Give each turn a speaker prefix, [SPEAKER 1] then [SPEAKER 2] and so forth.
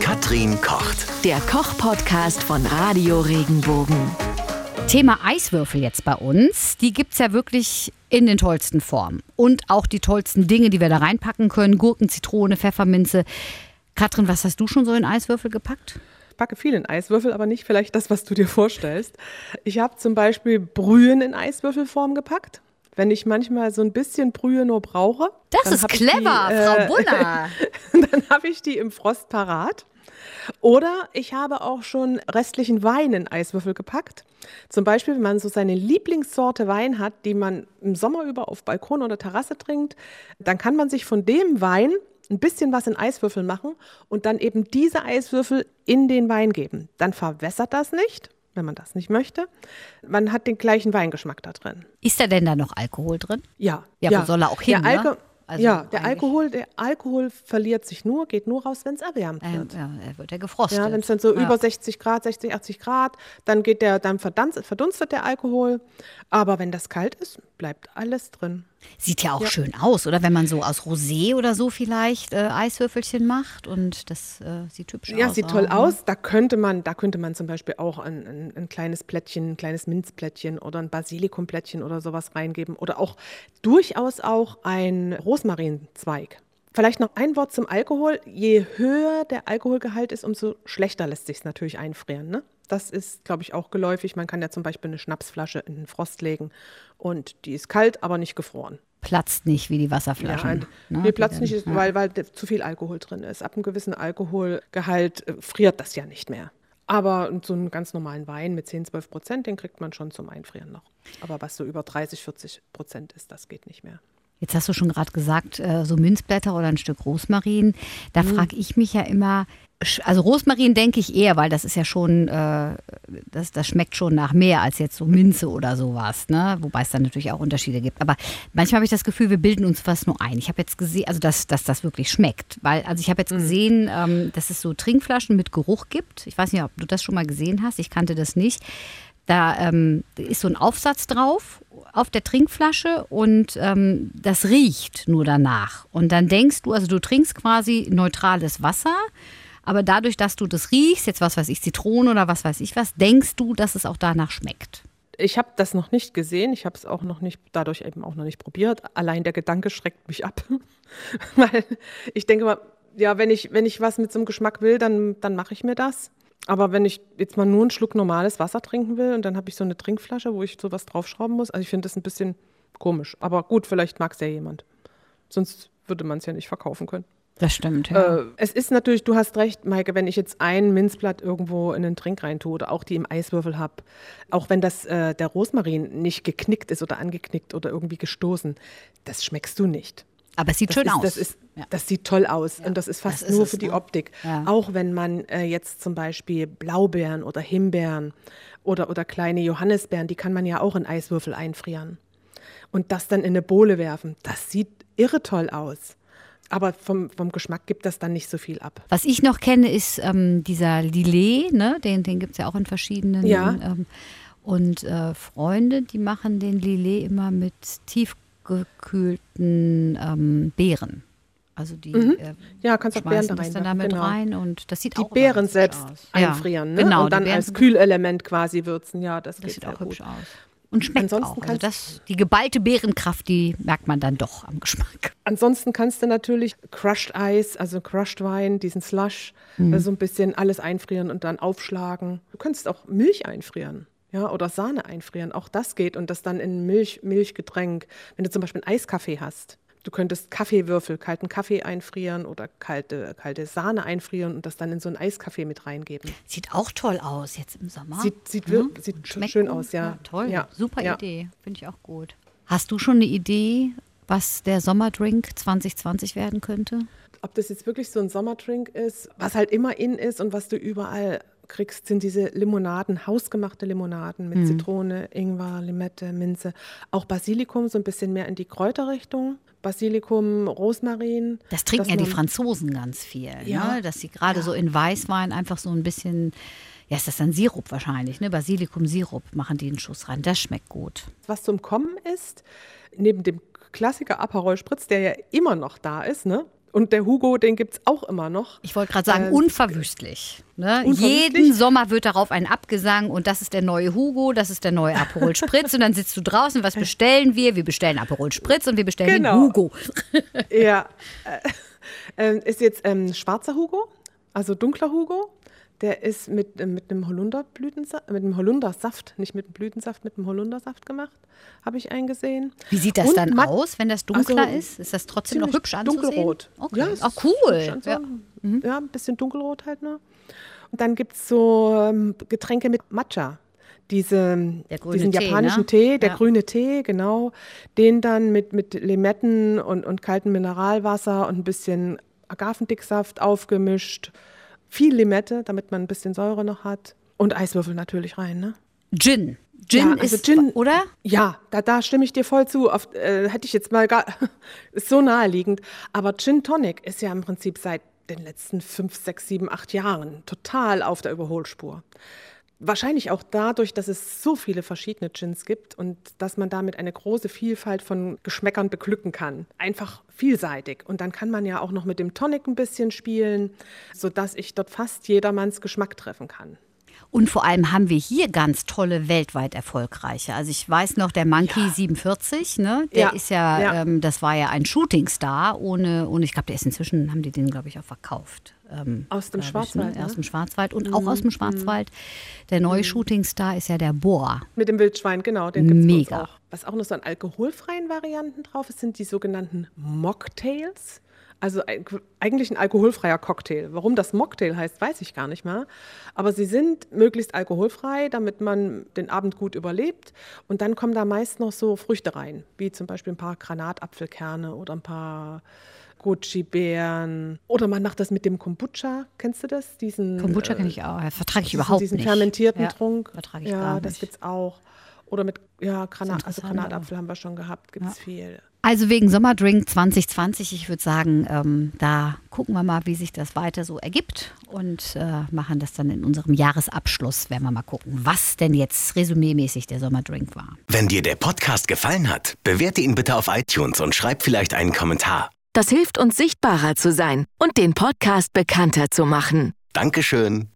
[SPEAKER 1] Katrin kocht.
[SPEAKER 2] Der Koch-Podcast von Radio Regenbogen.
[SPEAKER 3] Thema Eiswürfel jetzt bei uns. Die gibt es ja wirklich in den tollsten Formen. Und auch die tollsten Dinge, die wir da reinpacken können. Gurken, Zitrone, Pfefferminze. Katrin, was hast du schon so in Eiswürfel gepackt?
[SPEAKER 4] Ich packe viel in Eiswürfel, aber nicht vielleicht das, was du dir vorstellst. Ich habe zum Beispiel Brühen in Eiswürfelform gepackt. Wenn ich manchmal so ein bisschen Brühe nur brauche.
[SPEAKER 3] Das ist clever,
[SPEAKER 4] die,
[SPEAKER 3] Frau Bunner.
[SPEAKER 4] dann habe ich die im Frost parat. Oder ich habe auch schon restlichen Wein in Eiswürfel gepackt. Zum Beispiel, wenn man so seine Lieblingssorte Wein hat, die man im Sommer über auf Balkon oder Terrasse trinkt, dann kann man sich von dem Wein ein bisschen was in Eiswürfel machen und dann eben diese Eiswürfel in den Wein geben. Dann verwässert das nicht, wenn man das nicht möchte. Man hat den gleichen Weingeschmack da drin.
[SPEAKER 3] Ist da denn da noch Alkohol drin?
[SPEAKER 4] Ja.
[SPEAKER 3] Ja, wo soll er auch hin,
[SPEAKER 4] Der
[SPEAKER 3] ne?
[SPEAKER 4] Alko
[SPEAKER 3] Also
[SPEAKER 4] ja, der Alkohol, der Alkohol verliert sich nur, geht nur raus, wenn es erwärmt
[SPEAKER 3] Ähm,
[SPEAKER 4] wird.
[SPEAKER 3] ja, er wird ja gefrostet.
[SPEAKER 4] Ja, wenn es dann so
[SPEAKER 3] Ja.
[SPEAKER 4] über 60 Grad, 60, 80 Grad, dann geht der, dann verdunstet der Alkohol. Aber wenn das kalt ist, bleibt alles drin.
[SPEAKER 3] Sieht ja auch schön aus, oder? Wenn man so aus Rosé oder so vielleicht äh, Eiswürfelchen macht und das äh, sieht hübsch aus.
[SPEAKER 4] Ja, sieht toll
[SPEAKER 3] auch, ne?
[SPEAKER 4] aus. Da könnte man, da könnte man zum Beispiel auch ein, ein, ein kleines Plättchen, ein kleines Minzplättchen oder ein Basilikumplättchen oder sowas reingeben. Oder auch durchaus auch ein Rosmarinzweig. Vielleicht noch ein Wort zum Alkohol. Je höher der Alkoholgehalt ist, umso schlechter lässt sich es natürlich einfrieren. Ne? Das ist, glaube ich, auch geläufig. Man kann ja zum Beispiel eine Schnapsflasche in den Frost legen und die ist kalt, aber nicht gefroren.
[SPEAKER 3] Platzt nicht wie die Wasserflaschen.
[SPEAKER 4] Ja,
[SPEAKER 3] ne,
[SPEAKER 4] nee,
[SPEAKER 3] die
[SPEAKER 4] Platz
[SPEAKER 3] dann-
[SPEAKER 4] nicht,
[SPEAKER 3] ja.
[SPEAKER 4] weil, weil zu viel Alkohol drin ist. Ab einem gewissen Alkoholgehalt äh, friert das ja nicht mehr. Aber so einen ganz normalen Wein mit 10, 12 Prozent, den kriegt man schon zum Einfrieren noch. Aber was so über 30, 40 Prozent ist, das geht nicht mehr.
[SPEAKER 3] Jetzt hast du schon gerade gesagt, äh, so Minzblätter oder ein Stück Rosmarin. Da
[SPEAKER 4] Mhm.
[SPEAKER 3] frage ich mich ja immer, also Rosmarin denke ich eher, weil das ist ja schon, äh, das, das schmeckt schon nach mehr als jetzt so Minze oder sowas, ne? Wobei es dann natürlich auch Unterschiede gibt. Aber manchmal habe ich das Gefühl, wir bilden uns was nur ein. Ich habe jetzt gesehen, also dass, dass das wirklich schmeckt. Weil, also ich habe jetzt gesehen, ähm, dass es so Trinkflaschen mit Geruch gibt. Ich weiß nicht, ob du das schon mal gesehen hast. Ich kannte das nicht. Da ähm, ist so ein Aufsatz drauf auf der Trinkflasche und ähm, das riecht nur danach. Und dann denkst du, also du trinkst quasi neutrales Wasser, aber dadurch, dass du das riechst, jetzt was weiß ich, Zitrone oder was weiß ich was, denkst du, dass es auch danach schmeckt.
[SPEAKER 4] Ich habe das noch nicht gesehen, ich habe es auch noch nicht, dadurch eben auch noch nicht probiert. Allein der Gedanke schreckt mich ab. Weil ich denke mal, ja, wenn ich, wenn ich was mit so einem Geschmack will, dann, dann mache ich mir das. Aber wenn ich jetzt mal nur einen Schluck normales Wasser trinken will und dann habe ich so eine Trinkflasche, wo ich sowas draufschrauben muss, also ich finde das ein bisschen komisch. Aber gut, vielleicht mag es ja jemand. Sonst würde man es ja nicht verkaufen können.
[SPEAKER 3] Das stimmt,
[SPEAKER 4] Äh, es ist natürlich, du hast recht, Maike, wenn ich jetzt ein Minzblatt irgendwo in einen Trink rein tue oder auch die im Eiswürfel habe, auch wenn das äh, der Rosmarin nicht geknickt ist oder angeknickt oder irgendwie gestoßen, das schmeckst du nicht.
[SPEAKER 3] aber es sieht
[SPEAKER 4] Das
[SPEAKER 3] schön
[SPEAKER 4] ist,
[SPEAKER 3] aus.
[SPEAKER 4] Das, ist,
[SPEAKER 3] Ja.
[SPEAKER 4] das sieht toll aus und das ist fast
[SPEAKER 3] das ist
[SPEAKER 4] nur für die
[SPEAKER 3] ne?
[SPEAKER 4] Optik.
[SPEAKER 3] Ja.
[SPEAKER 4] Auch wenn man äh, jetzt zum Beispiel Blaubeeren oder Himbeeren oder, oder kleine Johannisbeeren, die kann man ja auch in Eiswürfel einfrieren und das dann in eine Bohle werfen. Das sieht irre toll aus. Aber vom, vom Geschmack gibt das dann nicht so viel ab.
[SPEAKER 3] Was ich noch kenne, ist ähm, dieser Lillet, ne? den, den gibt es ja auch in verschiedenen.
[SPEAKER 4] Ja.
[SPEAKER 3] Ähm, und äh, Freunde, die machen den Lillet immer mit tiefgekühlten ähm, Beeren. Also die äh,
[SPEAKER 4] Ja, kannst auch Beeren da
[SPEAKER 3] das dann
[SPEAKER 4] rein.
[SPEAKER 3] damit
[SPEAKER 4] genau.
[SPEAKER 3] rein und das sieht
[SPEAKER 4] Die
[SPEAKER 3] auch
[SPEAKER 4] Beeren selbst
[SPEAKER 3] aus.
[SPEAKER 4] Einfrieren ne?
[SPEAKER 3] Genau,
[SPEAKER 4] und dann als Kühlelement quasi würzen. Ja, das,
[SPEAKER 3] Das sieht auch
[SPEAKER 4] gut.
[SPEAKER 3] hübsch aus. Und schmeckt
[SPEAKER 4] Ansonsten
[SPEAKER 3] auch. Also
[SPEAKER 4] kannst-
[SPEAKER 3] das, die geballte Beerenkraft, die merkt man dann doch am Geschmack.
[SPEAKER 4] Ansonsten kannst du natürlich Crushed Eis, also Crushed Wein, diesen Slush,
[SPEAKER 3] Mhm.
[SPEAKER 4] äh, so ein bisschen alles einfrieren und dann aufschlagen. Du könntest auch Milch einfrieren. Ja, oder Sahne einfrieren, auch das geht und das dann in Milch, Milchgetränk. Wenn du zum Beispiel einen Eiskaffee hast, du könntest Kaffeewürfel, kalten Kaffee einfrieren oder kalte, kalte Sahne einfrieren und das dann in so einen Eiskaffee mit reingeben.
[SPEAKER 3] Sieht auch toll aus jetzt im Sommer.
[SPEAKER 4] Sieht, sieht, wir- sieht sch-
[SPEAKER 3] Schmeckt
[SPEAKER 4] schön aus, ja.
[SPEAKER 3] toll.
[SPEAKER 4] Ja.
[SPEAKER 3] Super
[SPEAKER 4] ja.
[SPEAKER 3] Idee. Finde ich auch gut. Hast du schon eine Idee, was der Sommerdrink 2020 werden könnte?
[SPEAKER 4] Ob das jetzt wirklich so ein Sommerdrink ist, was halt immer in ist und was du überall kriegst, sind diese Limonaden, hausgemachte Limonaden
[SPEAKER 3] Mhm.
[SPEAKER 4] mit Zitrone, Ingwer, Limette, Minze. Auch Basilikum, so ein bisschen mehr in die Kräuterrichtung. Basilikum, Rosmarin.
[SPEAKER 3] Das trinken ja die Franzosen ganz viel,
[SPEAKER 4] Ja.
[SPEAKER 3] ne? dass sie gerade so in Weißwein einfach so ein bisschen, ja, ist das dann Sirup wahrscheinlich, ne? Basilikum-Sirup machen die einen Schuss rein. Das schmeckt gut.
[SPEAKER 4] Was zum Kommen ist, neben dem Klassiker Aperol Spritz, der ja immer noch da ist, ne? Und der Hugo, den gibt es auch immer noch.
[SPEAKER 3] Ich wollte gerade sagen,
[SPEAKER 4] Ähm,
[SPEAKER 3] unverwüstlich. Ne?
[SPEAKER 4] unverwüstlich?
[SPEAKER 3] Jeden Sommer wird darauf ein Abgesang und das ist der neue Hugo, das ist der neue Aperol Spritz und dann sitzt du draußen, was bestellen wir? Wir bestellen Aperol Spritz und wir bestellen den
[SPEAKER 4] Genau.
[SPEAKER 3] Hugo.
[SPEAKER 4] Ja. Äh, äh, ist jetzt ähm, schwarzer Hugo, also dunkler Hugo. Der ist mit, äh, mit einem Holunderblütensaft, mit einem Holundersaft, nicht mit einem Blütensaft, mit einem Holundersaft gemacht, habe ich eingesehen.
[SPEAKER 3] Wie sieht das
[SPEAKER 4] Und
[SPEAKER 3] dann aus, wenn das dunkler
[SPEAKER 4] also
[SPEAKER 3] ist? Ist das trotzdem noch hübsch anzusehen?
[SPEAKER 4] Dunkelrot.
[SPEAKER 3] Okay.
[SPEAKER 4] Ja,
[SPEAKER 3] Ach, cool. Ja.
[SPEAKER 4] anzusehen. Ja. ein bisschen dunkelrot halt nur. Und dann gibt es so ähm, Getränke mit Matcha. Diese,
[SPEAKER 3] grüne
[SPEAKER 4] diesen
[SPEAKER 3] Tee,
[SPEAKER 4] japanischen
[SPEAKER 3] ne?
[SPEAKER 4] Tee, der
[SPEAKER 3] Ja.
[SPEAKER 4] grüne Tee, genau. Den dann mit, mit Limetten und, und kaltem Mineralwasser und ein bisschen Agavendicksaft aufgemischt. Viel Limette, damit man ein bisschen Säure noch hat. Und Eiswürfel natürlich rein, ne?
[SPEAKER 3] Gin. Gin
[SPEAKER 4] Ja, also
[SPEAKER 3] ist,
[SPEAKER 4] Gin-
[SPEAKER 3] oder?
[SPEAKER 4] Ja, da, da stimme ich dir voll zu. Auf, äh, hätte ich jetzt mal gar, ist so naheliegend. Aber Gin Tonic ist ja im Prinzip seit den letzten fünf, sechs, sieben, acht Jahren total auf der Überholspur. Wahrscheinlich auch dadurch, dass es so viele verschiedene Gins gibt und dass man damit eine große Vielfalt von Geschmäckern beglücken kann. Einfach vielseitig. Und dann kann man ja auch noch mit dem Tonic ein bisschen spielen, sodass ich dort fast jedermanns Geschmack treffen kann.
[SPEAKER 3] Und vor allem haben wir hier ganz tolle weltweit erfolgreiche. Also ich weiß noch, der Monkey 47, ne? Der
[SPEAKER 4] Ja,
[SPEAKER 3] ist ja,
[SPEAKER 4] ja.
[SPEAKER 3] Ähm, das war ja ein Shootingstar ohne, ohne ich glaube, der ist inzwischen, haben die den, glaube ich, auch verkauft. Ähm,
[SPEAKER 4] Aus dem
[SPEAKER 3] glaub ich,
[SPEAKER 4] Schwarzwald,
[SPEAKER 3] Ne? Aus dem Schwarzwald und auch aus dem Schwarzwald. Der neue Shootingstar ist ja der Boa.
[SPEAKER 4] Mit dem Wildschwein, genau, den gibt es
[SPEAKER 3] Mega.
[SPEAKER 4] auch. Was auch noch so an alkoholfreien Varianten drauf ist, sind die sogenannten Mocktails. Also ein, eigentlich ein alkoholfreier Cocktail. Warum das Mocktail heißt, weiß ich gar nicht mehr. Aber sie sind möglichst alkoholfrei, damit man den Abend gut überlebt. Und dann kommen da meist noch so Früchte rein, wie zum Beispiel ein paar Granatapfelkerne oder ein paar Goji-Beeren. Oder man macht das mit dem Kombucha. Kennst du das? Diesen,
[SPEAKER 3] Kombucha
[SPEAKER 4] äh,
[SPEAKER 3] kenne ich auch. Vertrage ich
[SPEAKER 4] diesen-
[SPEAKER 3] überhaupt
[SPEAKER 4] diesen
[SPEAKER 3] nicht.
[SPEAKER 4] fermentierten
[SPEAKER 3] ja,
[SPEAKER 4] Trunk.
[SPEAKER 3] Vertrage ich
[SPEAKER 4] ja,
[SPEAKER 3] gar
[SPEAKER 4] das
[SPEAKER 3] nicht.
[SPEAKER 4] gibt's auch. Oder mit ja, Granat, also Granatapfel haben wir schon gehabt, gibt es viel.
[SPEAKER 3] Also wegen Sommerdrink 2020, ich würde sagen, ähm, da gucken wir mal, wie sich das weiter so ergibt und äh, machen das dann in unserem Jahresabschluss. Werden wir mal gucken, was denn jetzt resümee-mäßig der Sommerdrink war.
[SPEAKER 1] Wenn dir der Podcast gefallen hat, bewerte ihn bitte auf iTunes und schreib vielleicht einen Kommentar.
[SPEAKER 2] Das hilft uns sichtbarer zu sein und den Podcast bekannter zu machen.
[SPEAKER 1] Dankeschön.